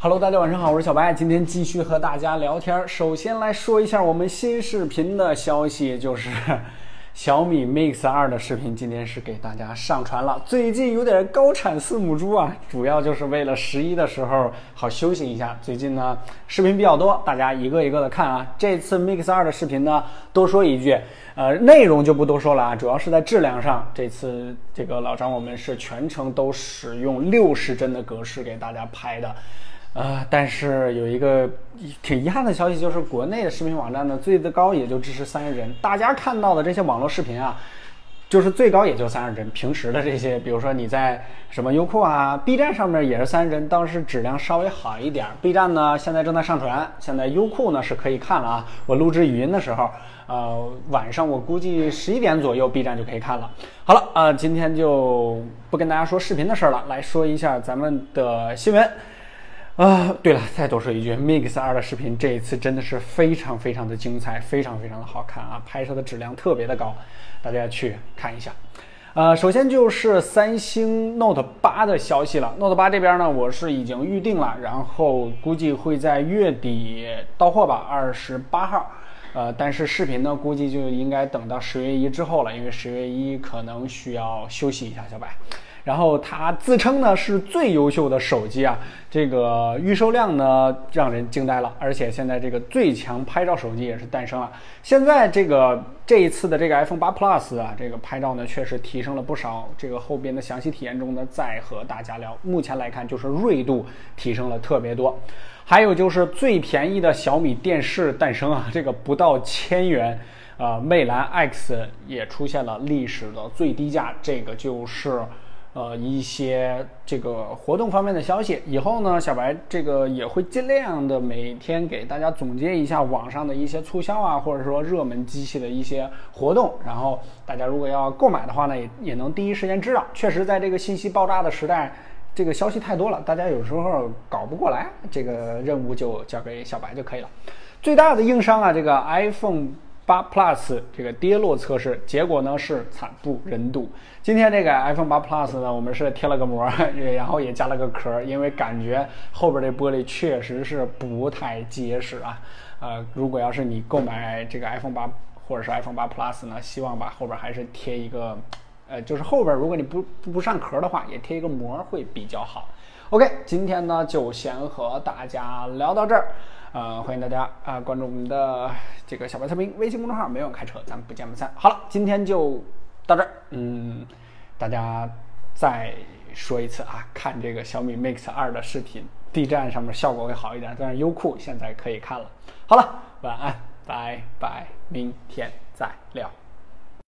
Hello，大家晚上好，我是小白，今天继续和大家聊天。首先来说一下我们新视频的消息，就是 小米 Mix 2的视频今天是给大家上传了。最近有点高产四母猪啊，主要就是为了十一的时候好休息一下。最近呢视频比较多，大家一个一个的看啊。这次 Mix 2的视频呢，多说一句，呃，内容就不多说了啊，主要是在质量上，这次这个老张我们是全程都使用六十帧的格式给大家拍的。呃，但是有一个挺遗憾的消息，就是国内的视频网站呢，最高也就支持三十帧。大家看到的这些网络视频啊，就是最高也就三十帧。平时的这些，比如说你在什么优酷啊、B 站上面也是三十帧，倒是质量稍微好一点。B 站呢现在正在上传，现在优酷呢是可以看了啊。我录制语音的时候，呃，晚上我估计十一点左右，B 站就可以看了。好了，啊，今天就不跟大家说视频的事儿了，来说一下咱们的新闻。啊，对了，再多说一句，Mix 2的视频这一次真的是非常非常的精彩，非常非常的好看啊，拍摄的质量特别的高，大家去看一下。呃，首先就是三星 Note 8的消息了，Note 8这边呢，我是已经预定了，然后估计会在月底到货吧，二十八号。呃，但是视频呢，估计就应该等到十月一之后了，因为十月一可能需要休息一下，小白。然后它自称呢是最优秀的手机啊，这个预售量呢让人惊呆了，而且现在这个最强拍照手机也是诞生了。现在这个这一次的这个 iPhone 8 Plus 啊，这个拍照呢确实提升了不少。这个后边的详细体验中呢再和大家聊。目前来看就是锐度提升了特别多，还有就是最便宜的小米电视诞生啊，这个不到千元，呃，魅蓝 X 也出现了历史的最低价，这个就是。呃，一些这个活动方面的消息，以后呢，小白这个也会尽量的每天给大家总结一下网上的一些促销啊，或者说热门机器的一些活动，然后大家如果要购买的话呢，也也能第一时间知道。确实，在这个信息爆炸的时代，这个消息太多了，大家有时候搞不过来，这个任务就交给小白就可以了。最大的硬伤啊，这个 iPhone。八 Plus 这个跌落测试结果呢是惨不忍睹。今天这个 iPhone 八 Plus 呢，我们是贴了个膜，然后也加了个壳，因为感觉后边这玻璃确实是不太结实啊。呃，如果要是你购买这个 iPhone 八或者是 iPhone 八 Plus 呢，希望把后边还是贴一个，呃，就是后边如果你不不上壳的话，也贴一个膜会比较好。OK，今天呢就先和大家聊到这儿。呃，欢迎大家啊关注我们的这个小白测评微信公众号，没有开车，咱们不见不散。好了，今天就到这儿。嗯，大家再说一次啊，看这个小米 Mix 二的视频，B 站上面效果会好一点，但是优酷现在可以看了。好了，晚安，拜拜，明天再聊。